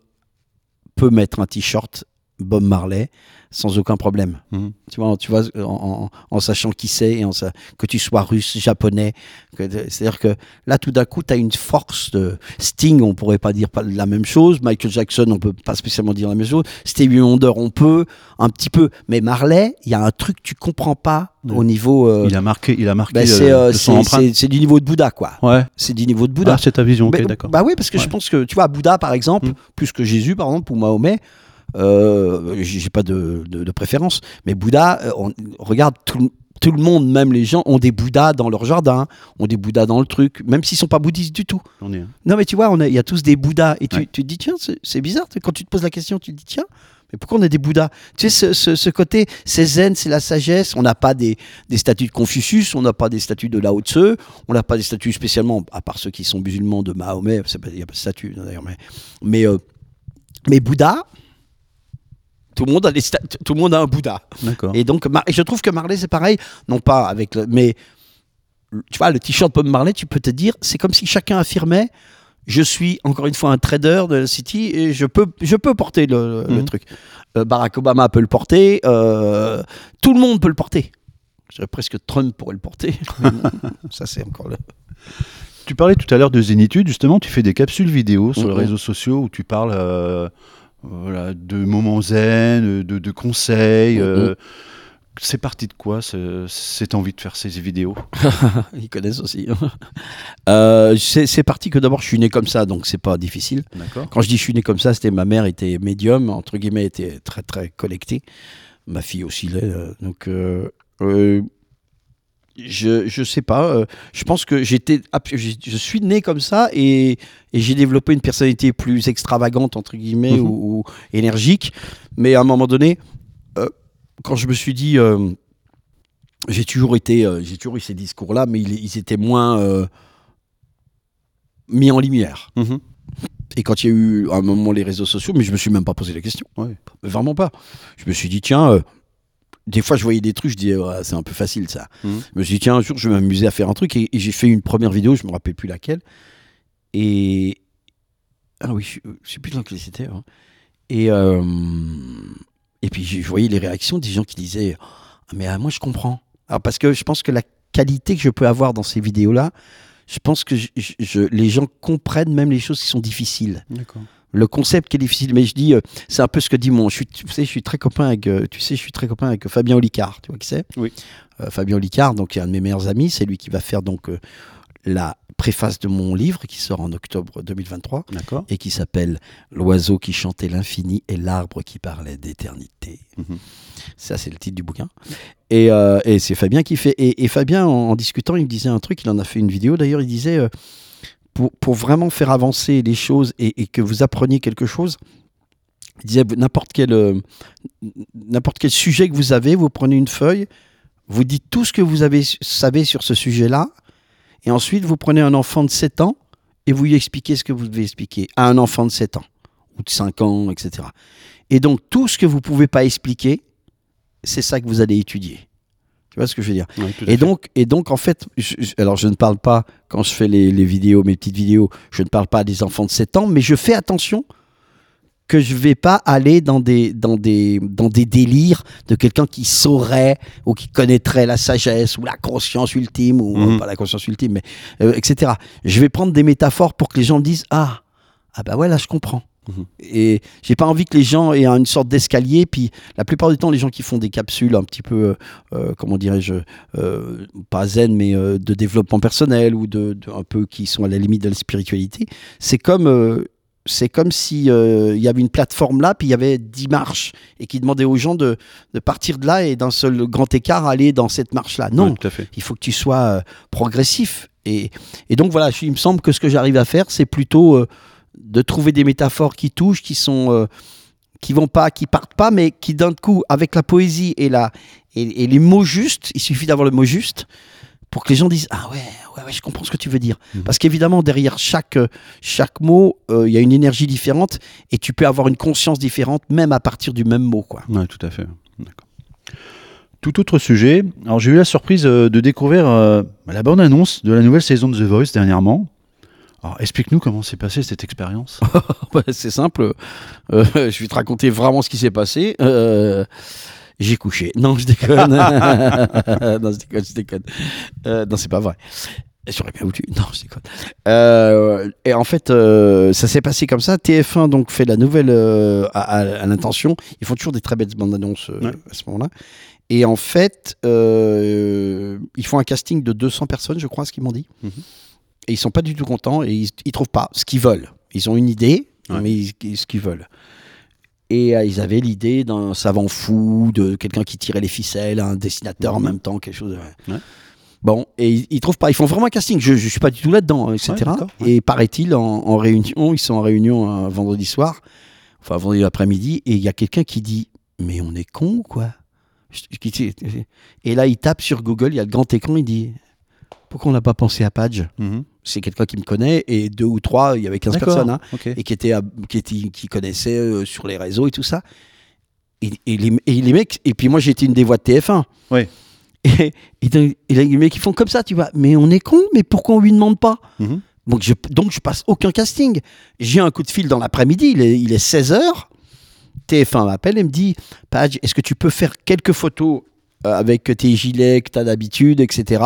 S1: peut mettre un t-shirt Bob Marley sans aucun problème.
S3: Mhm.
S1: Tu vois, tu vois en, en- en sachant qui c'est et en que tu sois russe, japonais. que- C'est-à-dire que là, tout d'un coup, tu as une force de Sting, on pourrait pas dire la même chose. Michael Jackson, on peut pas spécialement dire la même chose. Stevie Wonder, on peut un petit peu. Mais Marley, il y a un truc que tu comprends pas
S3: Ouais.
S1: au niveau. euh,
S3: Il a marqué, il a marqué
S1: bah,
S3: euh,
S1: c'est euh, c'est- du niveau de Bouddha, quoi.
S3: Ouais.
S1: C'est du niveau de Bouddha.
S3: Ah, c'est ta vision, ok, d'accord.
S1: Bah oui, parce que je pense que, tu vois, Bouddha, par exemple,
S3: Mm.
S1: plus que Jésus, par exemple, ou Mahomet, euh, j'ai pas de, de- de préférence, mais Bouddha, euh, on, regarde, tout, le- tout le monde, même les gens, ont des Bouddhas dans leur jardin, ont des Bouddhas dans le truc, même s'ils sont pas bouddhistes du tout.
S3: On est, hein.
S1: Non, mais tu vois, il y a tous des Bouddhas, et tu,
S3: Ouais.
S1: tu te dis, tiens, c'est bizarre, quand tu te poses la question, tu te dis, tiens, mais pourquoi on a des Bouddhas? Tu sais, ce, ce- ce côté, c'est zen, c'est la sagesse. On n'a pas des, des statues de Confucius, on n'a pas des statues de Lao Tse, on n'a pas des statues spécialement, à part ceux qui sont musulmans de Mahomet, il n'y a pas de statue d'ailleurs, mais, mais, euh, mais Bouddha, tout le, monde a des sta- tout le monde a un Bouddha. Et donc, et je trouve que Marley, c'est pareil, non pas avec le, mais tu vois, le t-shirt Bob Marley, tu peux te dire, c'est comme si chacun affirmait, je suis encore une fois un trader de la City et je peux, je peux porter le, le
S3: Mhm.
S1: truc. Euh, Barack Obama peut le porter, euh, tout le monde peut le porter. Presque Trump pourrait le porter. [laughs] Ça, c'est encore le.
S3: Tu parlais tout à l'heure de Zénitude, justement, tu fais des capsules vidéo sur les réseaux sociaux où tu parles euh, voilà, de moments zen, de, de conseils.
S1: Mhm.
S3: euh, c'est parti de quoi ce- cette envie de faire ces vidéos? [laughs]
S1: Ils connaissent aussi. Euh, c'est parti que d'abord, je suis né comme ça, donc c'est pas difficile. Quand je dis je suis né comme ça, c'était ma mère était médium, entre guillemets, était très très connectée. Ma fille aussi l'est. euh, donc, euh, euh, je, je sais pas. euh, je pense que j'étais, je, je suis né comme ça et, et j'ai développé une personnalité plus extravagante, entre guillemets,
S3: Mhm.
S1: ou, ou énergique. Mais à un moment donné, euh, quand je me suis dit. euh, j'ai toujours été, j'ai toujours eu ces discours-là, mais ils, ils étaient moins mis en lumière.
S3: Mhm.
S1: Et quand il y a eu à un moment les réseaux sociaux, mais je me suis même pas posé la question.
S3: Ouais.
S1: Vraiment pas. Je me suis dit, tiens, des fois je voyais des trucs, je disais, Ouais, c'est un peu facile ça.
S3: Mhm.
S1: Je me suis dit, tiens, un jour je vais m'amuser à faire un truc. Et, et j'ai fait une première vidéo, je me rappelle plus laquelle. Et. Ah oui, je, je sais plus dans quelle c'était. hein. Et. euh, Et puis je voyais les réactions des gens qui disaient, Ah, mais ah, moi je comprends. Alors parce que je pense que la qualité que je peux avoir dans ces vidéos-là, je pense que je- je- je- les gens comprennent même les choses qui sont difficiles
S3: D'accord.
S1: Le concept qui est difficile. Mais je dis, euh, c'est un peu ce que dit mon. Je suis, tu sais, je suis très copain avec. euh, tu sais, je suis très copain avec Fabien Olicard. Tu vois qui c'est?
S3: Oui.
S1: Euh, Fabien Olicard, donc est un de mes meilleurs amis. C'est lui qui va faire donc euh, la préface de mon livre qui sort en octobre 2023
S3: D'accord.
S1: et qui s'appelle L'oiseau qui chantait l'infini et l'arbre qui parlait d'éternité.
S3: Mhm.
S1: Ça, c'est le titre du bouquin. Et, euh, et c'est Fabien qui fait. Et, et Fabien, en, en discutant, il me disait un truc. Il en a fait une vidéo d'ailleurs. Il disait euh, pour, vraiment faire avancer les choses et, que vous appreniez quelque chose. Disait n'importe quel euh, n'importe quel sujet que vous avez, vous prenez une feuille, vous dites tout ce que vous avez, savez sur ce sujet-là, et ensuite vous prenez un enfant de 7 ans et vous lui expliquez ce que vous devez expliquer à un enfant de 7 ans ou de 5 ans, etc. Et donc tout ce que vous pouvez pas expliquer, c'est ça que vous allez étudier. Tu vois ce que je veux dire
S3: à
S1: et
S3: fait.
S1: donc, et donc, en fait, je- je- alors je ne parle pas, quand je fais les, les vidéos, mes petites vidéos, je ne parle pas des enfants de 7 ans, mais je fais attention que je vais pas aller dans des, dans des, dans des délires de quelqu'un qui saurait ou qui connaîtrait la sagesse ou la conscience ultime, ou
S3: Mhm.
S1: pas la conscience ultime, mais euh, etc. Je vais prendre des métaphores pour que les gens disent Ah, ah bah ouais, là je comprends.
S3: Mhm.
S1: Et j'ai pas envie que les gens aient une sorte d'escalier. Puis la plupart du temps, les gens qui font des capsules un petit peu, euh, euh, comment dirais-je, euh, pas zen, mais euh, de développement personnel ou de, de- un peu qui sont à la limite de la spiritualité, c'est comme c'est comme si euh, y avait une plateforme là, puis il y avait 10 marches et qui demandait aux gens de, de partir de là et d'un seul grand écart aller dans cette marche là. Non,
S3: fait.
S1: il faut que tu sois euh, progressif. Et, et donc voilà, je- il me semble que ce que j'arrive à faire, c'est plutôt euh, de trouver des métaphores qui touchent, qui sont euh, qui vont pas, qui partent pas, mais qui d'un coup, avec la poésie et la et, et les mots justes, il suffit d'avoir le mot juste pour que les gens disent ah ouais ouais, ouais je comprends ce que tu veux dire.
S3: Mhm.
S1: Parce qu'évidemment derrière chaque euh, chaque mot, euh, il y a une énergie différente et tu peux avoir une conscience différente même à partir du même mot quoi.
S3: Ouais, tout à fait. D'accord. Tout autre sujet. Alors, j'ai eu la surprise de découvrir euh, la bande-annonce de la nouvelle saison de The Voice dernièrement. Alors, explique-nous comment s'est passée cette expérience. [laughs]
S1: C'est simple. Euh, je vais te raconter vraiment ce qui s'est passé. Euh, j'ai couché. Non, je déconne. [laughs] non, je déconne, je déconne. Euh, non, c'est pas vrai. J'aurais bien voulu. Non, je déconne. Et en fait, ça s'est passé comme ça. TF1 donc fait la nouvelle à, à- à l'intention. Ils font toujours des très belles bandes annonces
S3: Ouais.
S1: à ce moment-là. Et en fait, ils font un casting de 200 personnes, je crois, ce qu'ils m'ont dit.
S3: Mhm.
S1: Et ils sont pas du tout contents et ils, ils trouvent pas ce qu'ils veulent. Ils ont une idée,
S3: Ouais.
S1: mais ils- ce qu'ils veulent. Et euh, ils avaient l'idée d'un savant fou, de quelqu'un qui tirait les ficelles, un dessinateur en
S3: Mhm.
S1: même temps, quelque chose. de-
S3: Ouais.
S1: Bon, et ils, ils trouvent pas. Ils font vraiment un casting. Je, je suis pas du tout là-dedans, etc.
S3: Ouais.
S1: Et paraît-il, en, en réunion, ils sont en réunion un vendredi soir, enfin vendredi après-midi, et il y a quelqu'un qui dit Mais on est con ou quoi? Et là, il tape sur Google, il y a le grand écran, il dit Pourquoi on n'a pas pensé à Page
S3: Mhm.
S1: C'est quelqu'un qui me connaît, et deux ou trois, il y avait 15
S3: D'accord.
S1: personnes. hein
S3: Ok.
S1: et qui à- qui était qui connaissait euh, sur les réseaux et tout ça. Et, et les, et les mecs, et puis moi j'étais une des voix de TF1.
S3: Ouais. [laughs]
S1: Et, et, donc- et les mecs ils font comme ça, tu vois. Mais on est con, mais pourquoi on lui demande pas
S3: Mhm.
S1: donc je, donc je passe aucun casting. J'ai un coup de fil dans l'après-midi, il est, il est 16h. TF1 m'appelle et me dit Page, est-ce que tu peux faire quelques photos euh, avec tes gilets que tu as d'habitude, etc.,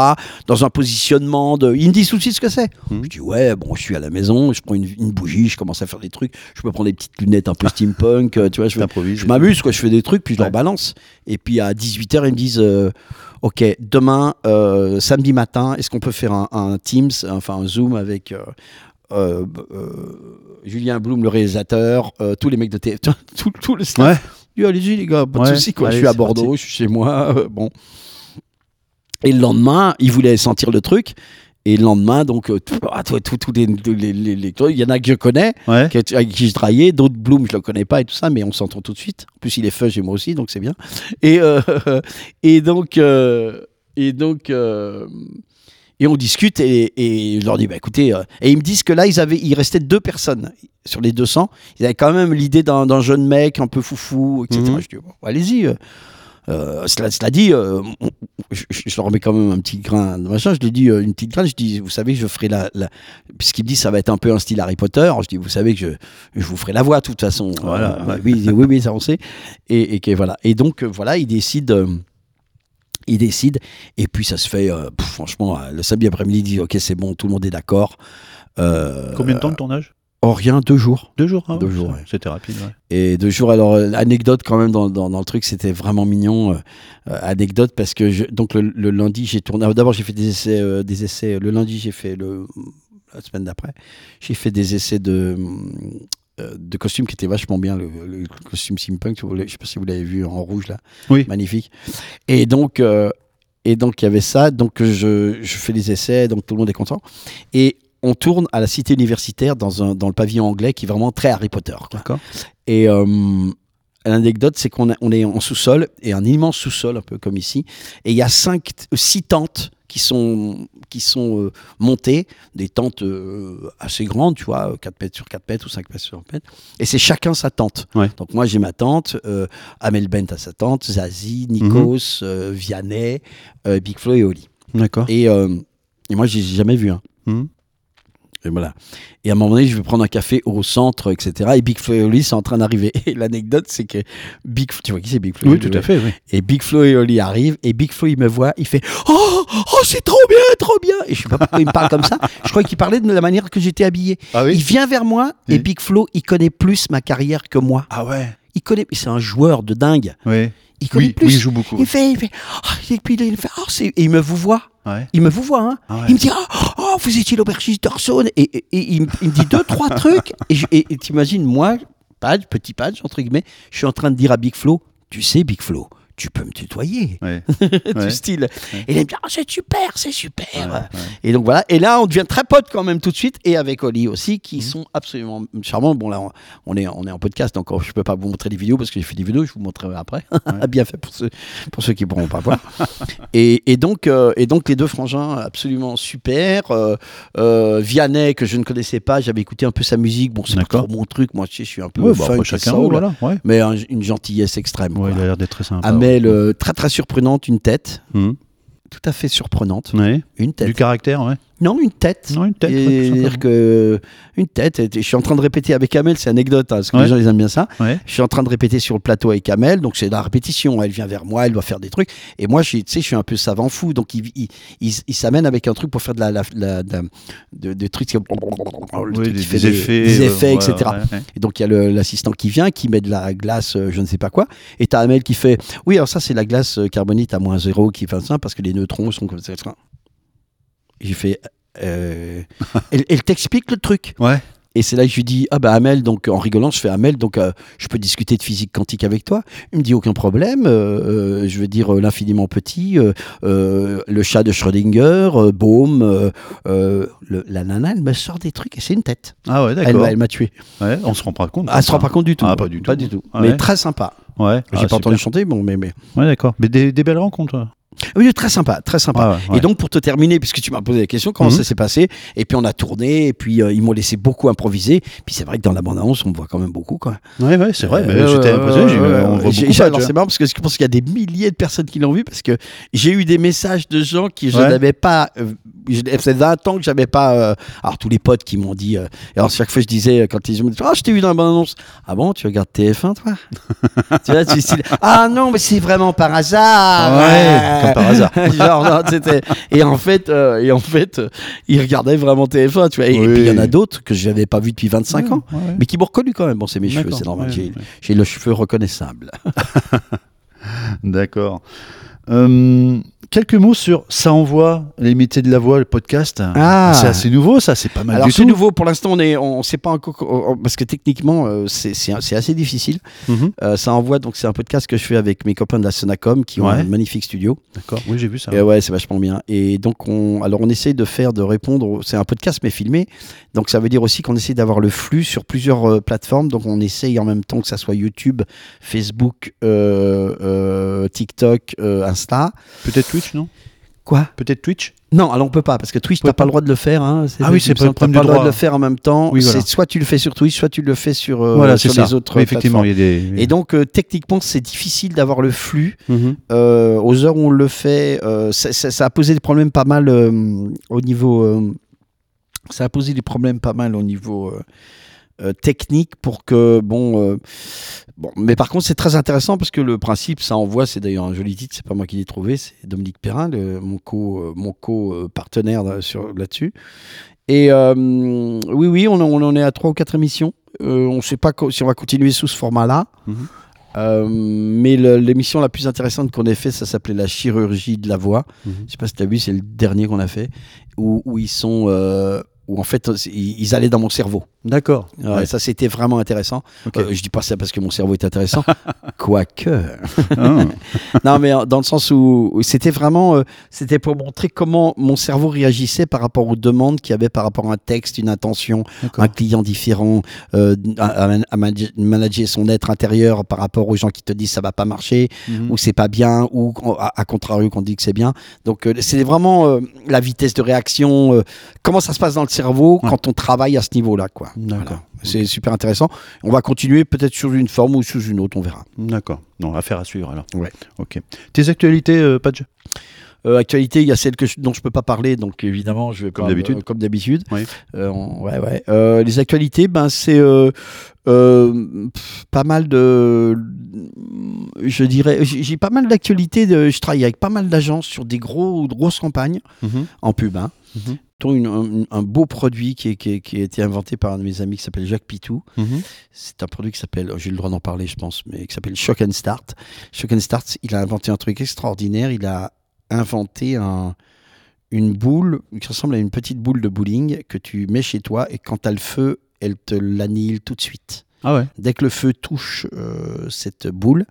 S1: dans un positionnement de. Il me dit tout de suite ce que c'est.
S3: Mhm.
S1: Je dis Ouais, bon, je suis à la maison, je prends une, une bougie, je commence à faire des trucs. Je peux prendre des petites lunettes un peu [laughs] steampunk, euh, tu vois, je,
S3: T'improvises.
S1: je m'amuse, quoi, je fais des trucs, puis je
S3: Ouais.
S1: leur balance. Et puis à 18h, ils me disent euh, Ok, demain, samedi matin, est-ce qu'on peut faire un, un Teams, enfin un Zoom avec Julien Blum, le réalisateur, tous les mecs de TF, [laughs] tout, tout le staff.
S3: Ouais.
S1: Allez-y, les gars, pas de
S3: Ouais,
S1: soucis, quoi.
S3: allez,
S1: je suis à Bordeaux,
S3: parti.
S1: je suis chez moi. euh, bon. Et le lendemain, ils voulaient sentir le truc. Et le lendemain, donc, tout- les, il y en a que je connais
S3: Ouais.
S1: qui- avec qui je travaillais, d'autres Bloom, je le connais pas et tout ça, mais on s'entend tout de suite. En plus, il est fudge et moi aussi, donc c'est bien. Et, euh, [laughs] et donc, euh, et donc, et on discute et, et je leur dis, bah écoutez, euh, et ils me disent que là, ils avaient, il restait deux personnes sur les 200. Ils avaient quand même l'idée d'un jeune mec un peu foufou, etc.
S3: Mhm.
S1: Je dis, bon, allez-y. euh. Euh, cela, cela dit, euh, on- je, je- leur mets quand même un petit grain de machin. Je lui dis une petite graine. Je dis, vous savez, je ferai la, la... puisqu'il me dit ça va être un peu un style Harry Potter. Je dis, vous savez que je, je vous ferai la voix de toute façon.
S3: Voilà,
S1: oui, oui, oui, ça on sait. Et, et que voilà. Et donc voilà, il décide. Il décide, et puis ça se fait, euh, pff, franchement, euh, le samedi après-midi, il dit Ok, c'est bon, tout le monde est d'accord. Euh,
S3: Combien de temps de tournage?
S1: Oh, rien, deux jours.
S3: Deux jours. ah
S1: Deux
S3: ouais,
S1: jours, ouais.
S3: C'était rapide. ouais.
S1: Et deux jours, alors, anecdote quand même dans, dans, dans le truc, c'était vraiment mignon. euh, anecdote parce que je- donc le, le lundi, j'ai tourné. alors, D'abord, j'ai fait des essais, euh, des essais. Le lundi, j'ai fait le. La semaine d'après, j'ai fait des essais de. Euh, de costumes qui étaient vachement bien, le, le costume steampunk, je sais pas si vous l'avez vu en rouge là,
S3: Oui.
S1: magnifique. Et donc, euh, et donc il y avait ça, donc je, je fais les essais, donc tout le monde est content. Et on tourne à la cité universitaire dans, un, dans le pavillon anglais qui est vraiment très Harry Potter.
S3: D'accord.
S1: Et euh, l'anecdote, c'est qu'on on est en sous-sol, et un immense sous-sol, un peu comme ici, et il y a cinq, six tentes qui sont, qui sont euh, montées, des tentes euh, assez grandes, tu vois, 4 mètres sur 4 mètres ou 5 mètres sur 5 mètres, et c'est chacun sa tente.
S3: Ouais.
S1: Donc moi j'ai ma tente, euh, Amel Bent a sa tente, Zazie, Nikos, euh, Vianney, euh, Big Flo et Oli.
S3: D'accord.
S1: Et, euh, et moi j'ai jamais vu un.
S3: Mhm.
S1: Et voilà. Et à un moment donné, je vais prendre un café au centre, etc. Et Big Flo et Oli sont en train d'arriver. [laughs] Et l'anecdote, c'est que Big, tu vois qui c'est Big Flo
S3: Oui, tout à fait, oui.
S1: Et Big Flo et Oli arrivent. Et Big Flo, il me voit, il fait Oh, oh c'est trop bien, trop bien. Et je sais pas pourquoi il me parle comme ça. Je crois qu'il parlait de la manière que j'étais habillé.
S3: Ah
S1: Il vient vers moi et
S3: Oui.
S1: Big Flo, il connaît plus ma carrière que moi.
S3: Ah ouais?
S1: Il connaît, c'est un joueur de dingue.
S3: Oui.
S1: Il connaît
S3: Oui,
S1: plus.
S3: oui, il joue beaucoup.
S1: Il fait, il fait, Ah, et puis il fait, oh, et il me vous voit.
S3: Ouais.
S1: Il me vous voit, hein.
S3: Ah ouais.
S1: Il me dit, oh, oh, vous étiez l'aubergiste d'Orson. Et, et- et il, me- il me dit deux, trois [laughs] trucs. Et t'imagines, moi, Padge, petit Padge, entre guillemets, je suis en train de dire à Big Flo, tu sais, Big Flo, tu peux me tutoyer.
S3: Ouais. [laughs]
S1: du
S3: Ouais.
S1: style. Et il me dit, oh, c'est super, c'est super. Et donc voilà. Et là, on devient très potes quand même tout de suite. Et avec Oli aussi, qui
S3: Mhm.
S1: sont absolument charmants. Bon, là, on- on est, on est en podcast, donc euh, je peux pas vous montrer les vidéos parce que j'ai fait des vidéos, je vous montrerai après. [laughs] Bien fait pour ceux, pour ceux qui pourront pas voir. [laughs] et, et donc, euh, et donc, les deux frangins, absolument super. Euh, euh, Vianney, que je ne connaissais pas, j'avais écouté un peu sa musique. Bon, c'est pas trop mon truc. Moi, tu sais, je suis un peu
S3: Ouais, bah, chacun,
S1: soul,
S3: voilà.
S1: Mais un- une gentillesse extrême. Quoi.
S3: il a l'air d'être très sympa.
S1: Amel, très très surprenante, une tête.
S3: Mhm.
S1: Tout à fait surprenante.
S3: Ouais.
S1: Une tête.
S3: Du caractère, ouais.
S1: Non, une tête.
S3: Non, une tête. Ouais, simplement.
S1: que une tête, je suis en train de répéter avec Amel, c'est anecdote, hein, parce que
S3: Ouais.
S1: les gens ils aiment bien ça.
S3: Ouais.
S1: Je suis en train de répéter sur le plateau avec Amel, donc c'est de la répétition. Elle vient vers moi, elle doit faire des trucs. Et moi, je suis, tu sais, je suis un peu savant fou, donc il, il, il, il s'amène avec un truc pour faire de la, la, la- de, trucs, le
S3: Oui,
S1: truc
S3: des,
S1: qui fait
S3: des effets.
S1: des
S3: euh,
S1: effets, etc. Et donc il y a l'assistant qui vient, qui met de la glace, euh, je ne sais pas quoi. Et t'as Amel qui fait, oui, alors ça c'est la glace euh, carbonite à moins zéro qui fait ça parce que les neutrons sont comme ça. J'ai fait, euh, elle, elle t'explique le truc.
S3: Ouais.
S1: Et c'est là que je lui dis, ah bah Amel, donc en rigolant, je fais Amel, donc euh, je peux discuter de physique quantique avec toi. Il me dit aucun problème, euh, euh, je veux dire l'infiniment petit, le chat de Schrödinger, Bohm, le- la nana, elle me sort des trucs et c'est une tête.
S3: Ah ouais, d'accord.
S1: elle m'a tué.
S3: Ouais, on se rend pas compte.
S1: Ah, elle se rend pas compte du tout.
S3: Ah, pas du tout.
S1: Pas du tout.
S3: Ah
S1: Mais très sympa.
S3: Ouais.
S1: J'ai
S3: Ah,
S1: pas
S3: super.
S1: entendu chanter, bon, mais, mais...
S3: Ouais, d'accord. Mais des, des belles rencontres. Toi.
S1: Oui, très sympa, très sympa.
S3: Ouais, ouais, ouais.
S1: Et donc, pour te terminer, puisque tu m'as posé la question, comment
S3: Mhm.
S1: ça s'est passé? Et puis, on a tourné, et puis euh, ils m'ont laissé beaucoup improviser. Puis, c'est vrai que dans la bande-annonce, on me voit quand même beaucoup. Quoi.
S3: Ouais, ouais, c'est vrai. mais
S1: Euh,
S3: J'étais impressionné.
S1: c'est marrant parce que je pense qu'il y a des milliers de personnes qui l'ont vu parce que j'ai eu des messages de gens qui je
S3: Ouais.
S1: n'avais pas. Euh, ça faisait 20 ans que j'avais pas. euh, alors, tous les potes qui m'ont dit. euh, et alors, chaque fois, je disais, euh, quand ils me disaient Ah, je t'ai vu dans la bande-annonce. Ah bon, tu regardes TF1, toi? [laughs] Tu vois, tu Ah non, mais c'est vraiment par hasard.
S3: Ouais, comme par hasard. [laughs]
S1: Genre, non, c'était- Et en fait, euh, et en fait euh, ils regardaient vraiment TF1, tu vois. Et, puis, il y en a d'autres que je n'avais pas vu depuis 25 ans. Mais qui m'ont reconnu quand même. Bon, c'est mes cheveux, c'est normal. J'ai le cheveu reconnaissable. [laughs]
S3: D'accord. Euh, quelques mots sur Ça envoie, les métiers de la voix, le podcast.
S1: Ah.
S3: C'est assez nouveau, ça, c'est pas mal
S1: Alors c'est nouveau pour l'instant, on on sait pas encore parce que techniquement euh, c'est assez difficile.
S3: Mhm.
S1: Euh, ça envoie donc c'est un podcast que je fais avec mes copains de la Sonacom qui ont un magnifique studio.
S3: D'accord, oui, j'ai vu ça.
S1: Et ouais, c'est vachement bien. Et donc on, alors on essaie de faire de répondre. C'est un podcast mais filmé, donc ça veut dire aussi qu'on essaie d'avoir le flux sur plusieurs euh, plateformes. Donc on essaye en même temps que ça soit YouTube, Facebook, TikTok, Insta.
S3: Peut-être Twitch, non?
S1: Quoi?
S3: Peut-être Twitch?
S1: Non, alors on peut pas parce que Twitch
S3: Pouvez
S1: t'as pas
S3: pas
S1: le droit de le faire. Hein,
S3: Ah oui, c'est pas le problème
S1: pas
S3: de
S1: le droit de le faire en même temps.
S3: Oui, voilà.
S1: C'est soit tu le fais sur Twitch, soit tu le fais sur, euh,
S3: Voilà,
S1: sur les
S3: ça.
S1: autres.
S3: Oui, effectivement, il y a des.
S1: Et donc euh, techniquement c'est difficile d'avoir le flux
S3: Mhm.
S1: euh, aux heures où on le fait. ça, ça- ça a posé des problèmes pas mal au niveau. ça a posé des problèmes pas mal au niveau. Euh, technique pour que bon euh, bon mais par contre c'est très intéressant parce que le principe ça envoie c'est d'ailleurs un joli titre c'est pas moi qui l'ai trouvé c'est Dominique Perrin le- mon co euh, mon co partenaire là- sur là-dessus et euh, oui oui on, en- on en est à trois ou quatre émissions on sait pas si on va continuer sous ce format là
S3: Mhm.
S1: Mais le- l'émission la plus intéressante qu'on ait fait ça s'appelait la chirurgie de la voix
S3: Mhm.
S1: je sais pas si tu as vu c'est le dernier qu'on a fait où, où ils sont où en fait ils allaient dans mon cerveau
S3: D'accord.
S1: Ouais,
S3: Ouais.
S1: Ça, c'était vraiment intéressant.
S3: Ok.
S1: Euh, je dis pas ça parce que mon cerveau est intéressant, [laughs] quoique.
S3: Ah. [laughs]
S1: non, mais euh, dans le sens où, c'était vraiment, euh, c'était pour montrer comment mon cerveau réagissait par rapport aux demandes qu'il y avait par rapport à un texte, une intention, un client différent, euh, à, à- à manag- manager son être intérieur par rapport aux gens qui te disent ça va pas marcher,
S3: Mhm.
S1: ou c'est pas bien, ou à, contrario qu'on dit que c'est bien. Donc c'est vraiment la vitesse de réaction, comment ça se passe dans le cerveau
S3: Ouais.
S1: quand on travaille à ce niveau-là, quoi. Voilà. C'est super intéressant. On va continuer peut-être sur une forme ou sous une autre, on verra.
S3: D'accord. Non, affaire à suivre alors.
S1: Ouais.
S3: Ok. Tes actualités, euh, Padge
S1: Euh, actualité, il y a celle que je- dont je peux pas parler, donc évidemment, je vais
S3: Comme d'habitude.
S1: euh, comme d'habitude.
S3: Oui.
S1: Euh, ouais, ouais. Les actualités, ben c'est pff, pas mal de, je dirais, j'ai pas mal d'actualités. Je travaille avec pas mal d'agences sur des gros grosses campagnes
S3: Mhm.
S1: en pub. Hein.
S3: Mhm.
S1: Une- un, un beau produit qui, est- qui, est- qui a été inventé par un de mes amis qui s'appelle Jacques Pitou.
S3: Mhm.
S1: C'est un produit qui s'appelle, j'ai le droit d'en parler, je pense, mais qui s'appelle Shock and Start. Shock and Start, il a inventé un truc extraordinaire. Il a inventé un, une boule qui ressemble à une petite boule de bowling que tu mets chez toi et quand tu as le feu, elle te l'annihile tout de suite.
S3: Ah ouais.
S1: Dès que le feu touche euh, cette boule,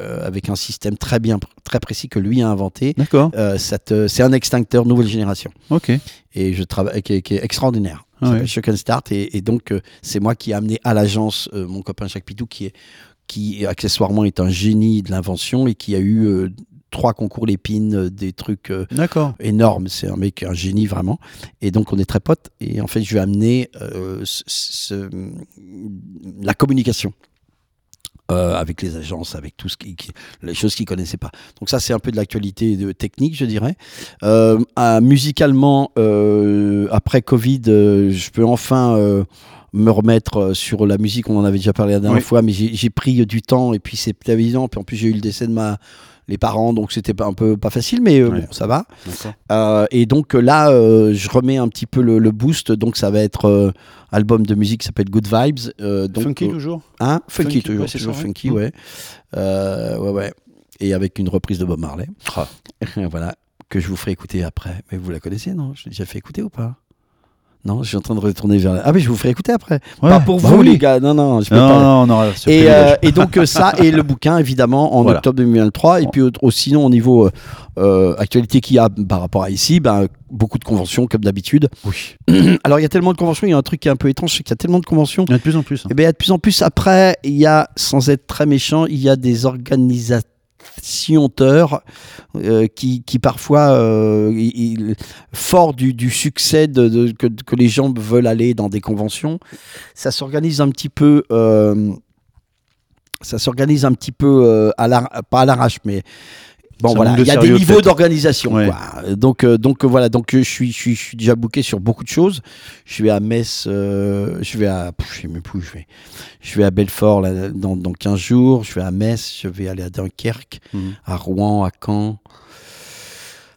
S1: euh, avec un système très bien, très précis que lui a inventé,
S3: D'accord.
S1: euh, c'est un extincteur nouvelle génération
S3: Ok.
S1: et je travaille qui est, qui est extraordinaire.
S3: Ah ouais.
S1: Shock and Start et, et donc euh, c'est moi qui ai amené à l'agence mon copain Jacques Pitou qui est qui accessoirement est un génie de l'invention et qui a eu trois concours l'épine, des trucs euh,
S3: D'accord.
S1: énormes. C'est un mec, un génie vraiment. Et donc on est très potes et en fait je lui ai amené euh, la communication. Euh, avec les agences, avec tout ce qui, qui- les choses qu'ils connaissaient pas. Donc ça, c'est un peu de l'actualité de technique, je dirais. Euh, musicalement, euh, après Covid, je peux enfin me remettre sur la musique. On en avait déjà parlé la dernière
S3: Oui.
S1: fois, mais j'ai j'ai pris du temps et puis c'est évident. Puis en plus, j'ai eu le décès de ma les parents, donc c'était pas- un peu pas facile, mais euh,
S3: Ouais.
S1: bon, ça va. Euh, et donc là, euh, je remets un petit peu le, le boost. Donc ça va être euh, album de musique qui s'appelle Good Vibes. euh, donc,
S3: Funky toujours
S1: Hein? Funky,
S3: Funky,
S1: toujours,
S3: ouais, c'est
S1: toujours funky, ouais. Euh, ouais, ouais. Et avec une reprise de Bob Marley.
S3: Ah. [laughs]
S1: voilà. Que je vous ferai écouter après. Mais vous la connaissez, non? Je l'ai déjà fait écouter ou pas? Non, je suis en train de retourner vers. Ah, mais je vous ferai écouter après.
S3: Ouais,
S1: Pas pour
S3: bah
S1: vous,
S3: oui.
S1: les gars. Non, non, je peux
S3: Non,
S1: pas.
S3: non, on aura ce
S1: Et, euh, et donc euh, ça et le [laughs] bouquin évidemment en
S3: Voilà.
S1: octobre 2023 et puis au- sinon au niveau euh, euh, actualité qu'il y a par rapport à ici ben, beaucoup de conventions comme d'habitude
S3: Oui. [clears throat]
S1: alors il y a tellement de conventions il y a un truc qui est un peu étrange c'est qu'il y a tellement de conventions
S3: Il y en a de plus en plus. hein.
S1: et ben il y a de plus en plus après il y a sans être très méchant il y a des organisations euh, qui, qui parfois euh, fort du, du succès de- que, que les gens veulent aller dans des conventions ça s'organise un petit peu euh, ça s'organise un petit peu euh, à la, pas à l'arrache mais bon
S3: Ça
S1: voilà il y a des niveaux d'organisation
S3: Ouais.
S1: donc euh, donc euh, voilà donc euh, je suis je suis, je suis déjà booké sur beaucoup de choses je vais à Metz euh, je vais à je sais même plus où je vais je vais à Belfort là, dans, dans 15 jours je vais à Metz je vais aller à Dunkerque
S3: Mhm.
S1: à Rouen à Caen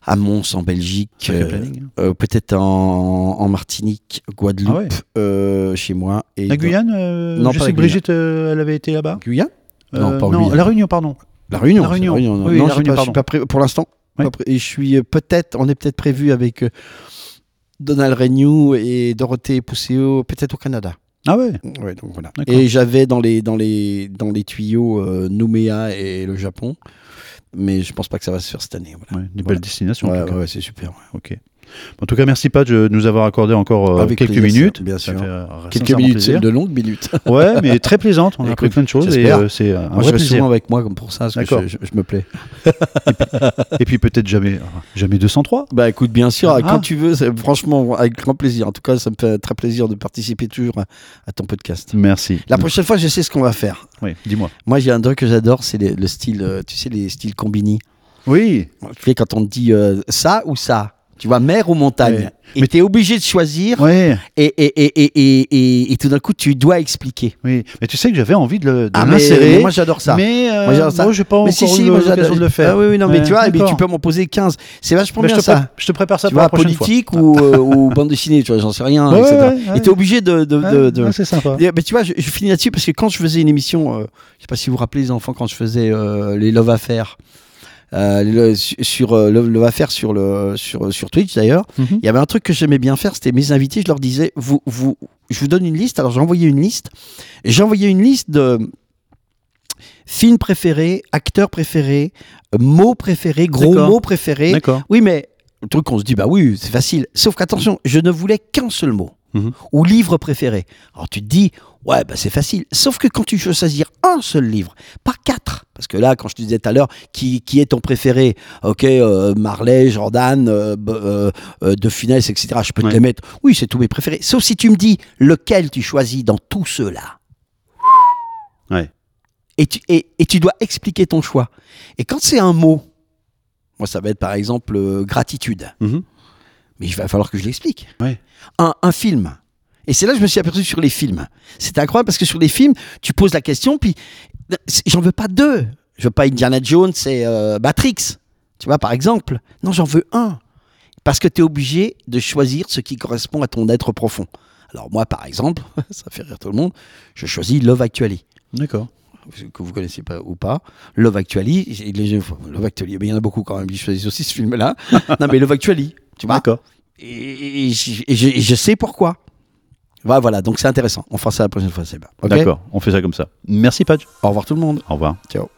S1: à Mons en Belgique euh,
S3: hein.
S1: euh, peut-être en, en Martinique, Guadeloupe,
S3: Ah ouais.
S1: euh, chez moi. Et
S3: La Guyane
S1: Non,
S3: Je
S1: pas
S3: sais que Brigitte, elle avait été là-bas.
S1: Guyane? Non, pas
S3: non,
S1: Guyane.
S3: La Réunion, pardon.
S1: La Réunion.
S3: La Réunion.
S1: non.
S3: Oui,
S1: non,
S3: la
S1: je
S3: Réunion,
S1: pas- je suis pas pré- pour l'instant.
S3: Oui.
S1: Et je suis euh, peut-être, on est peut-être prévu avec euh, Donald Renew et Dorothée Pousseo, peut-être au Canada.
S3: Ah ouais
S1: Ouais, donc voilà. Et j'avais dans les, dans les, dans les tuyaux euh, Nouméa et le Japon, mais je pense pas que ça va se faire cette année. Voilà.
S3: Ouais, Des
S1: Voilà.
S3: belles destinations.
S1: Ouais, c'est super.
S3: Ok. En tout cas, merci Pat de nous avoir accordé encore euh,
S1: Avec
S3: quelques
S1: plaisir,
S3: minutes.
S1: bien sûr.
S3: euh,
S1: Quelques minutes, c'est de longues minutes. [laughs]
S3: Ouais, mais très plaisante. On a appris plein de choses et euh, c'est un
S1: Moi, je
S3: vrai
S1: reste
S3: plaisir.
S1: souvent avec moi comme pour ça, parce que
S3: D'accord.
S1: je, je- je me plais.
S3: Et puis peut-être jamais, jamais 203.
S1: Bah écoute, bien sûr,
S3: Ah.
S1: quand tu veux, franchement, avec grand plaisir. En tout cas, ça me fait très plaisir de participer toujours à, à ton podcast.
S3: Merci.
S1: La prochaine fois, je sais ce qu'on va faire.
S3: Oui, dis-moi.
S1: Moi, j'ai un truc que j'adore, c'est le style, euh, tu sais, les styles combini.
S3: Oui.
S1: Tu sais, quand on dit euh, ça ou ça, tu vois, mer ou montagne.
S3: Ouais.
S1: Et tu es obligé de choisir,
S3: Ouais.
S1: et, et, et, et, tout d'un coup, tu dois expliquer.
S3: Oui. Mais tu sais que j'avais envie de le- de
S1: Ah, mais,
S3: l'insérer.
S1: mais moi, j'adore ça.
S3: Mais euh,
S1: Moi,
S3: moi, j'ai pas
S1: mais
S3: encore
S1: si, si,
S3: eu l'occasion de le faire.
S1: Ah oui, oui, non, mais tu vois, mais tu peux m'en poser 15. C'est vachement
S3: je,
S1: bien
S3: te
S1: ça.
S3: pré- je te prépare ça
S1: tu
S3: pour
S1: vois,
S3: la prochaine
S1: politique ou, [laughs] euh, ou bande dessinée, tu vois, j'en sais rien, etc. Et t'es obligé de.
S3: c'est sympa.
S1: Mais tu vois, je, je finis là-dessus parce que quand je faisais une émission, euh, je sais pas si vous vous rappelez les enfants, quand je faisais euh, les Love Affaires, euh, le- su- sur euh, Love Affaires sur, le, sur, sur Twitch d'ailleurs,
S3: Mhm.
S1: il y avait un truc que j'aimais bien faire, c'était mes invités, je leur disais, vous, vous, je vous donne une liste, alors j'ai envoyé une liste, j'ai envoyé une liste de films préférés, acteurs préférés, mots préférés, gros mots préférés. Oui, mais le truc, on se dit, bah oui, c'est facile. Sauf qu'attention, je ne voulais qu'un seul mot.
S3: Mhm.
S1: Ou livre préféré. Alors tu te dis, ouais, bah c'est facile. Sauf que quand tu veux choisir un seul livre, pas quatre. Parce que là, quand je te disais tout à l'heure, qui, qui est ton préféré? Ok, euh, Marley, Jordan, euh, euh, De Funès, etc. Je peux te les mettre. Oui, c'est tous mes préférés. Sauf si tu me dis lequel tu choisis dans tous ceux-là.
S3: Ouais.
S1: Et tu, et, et tu dois expliquer ton choix. Et quand c'est un mot, Moi, ça va être par exemple gratitude.
S3: Mhm.
S1: Mais il va falloir que je l'explique.
S3: Ouais.
S1: Un, un film. Et c'est là que je me suis aperçu sur les films. C'était incroyable parce que sur les films, tu poses la question, puis c'est- j'en veux pas deux. Je veux pas Indiana Jones et euh, Matrix. Tu vois, par exemple. Non, j'en veux un. Parce que tu es obligé de choisir ce qui correspond à ton être profond. Alors moi, par exemple, [laughs] ça fait rire tout le monde, je choisis Love Actually.
S3: D'accord.
S1: Que vous connaissez pas ou pas. Love Actually, les- Love Actually, mais il y en a beaucoup quand même qui choisissent aussi ce film-là. [laughs] non, mais Love Actually, tu vois.
S3: D'accord.
S1: Et, et je, et je- et je sais pourquoi. Voilà, voilà, donc c'est intéressant. On fera ça la prochaine fois. Ok
S3: D'accord. On fait ça comme ça. Merci, Patch.
S1: Au revoir tout le monde.
S3: Au revoir.
S1: Ciao.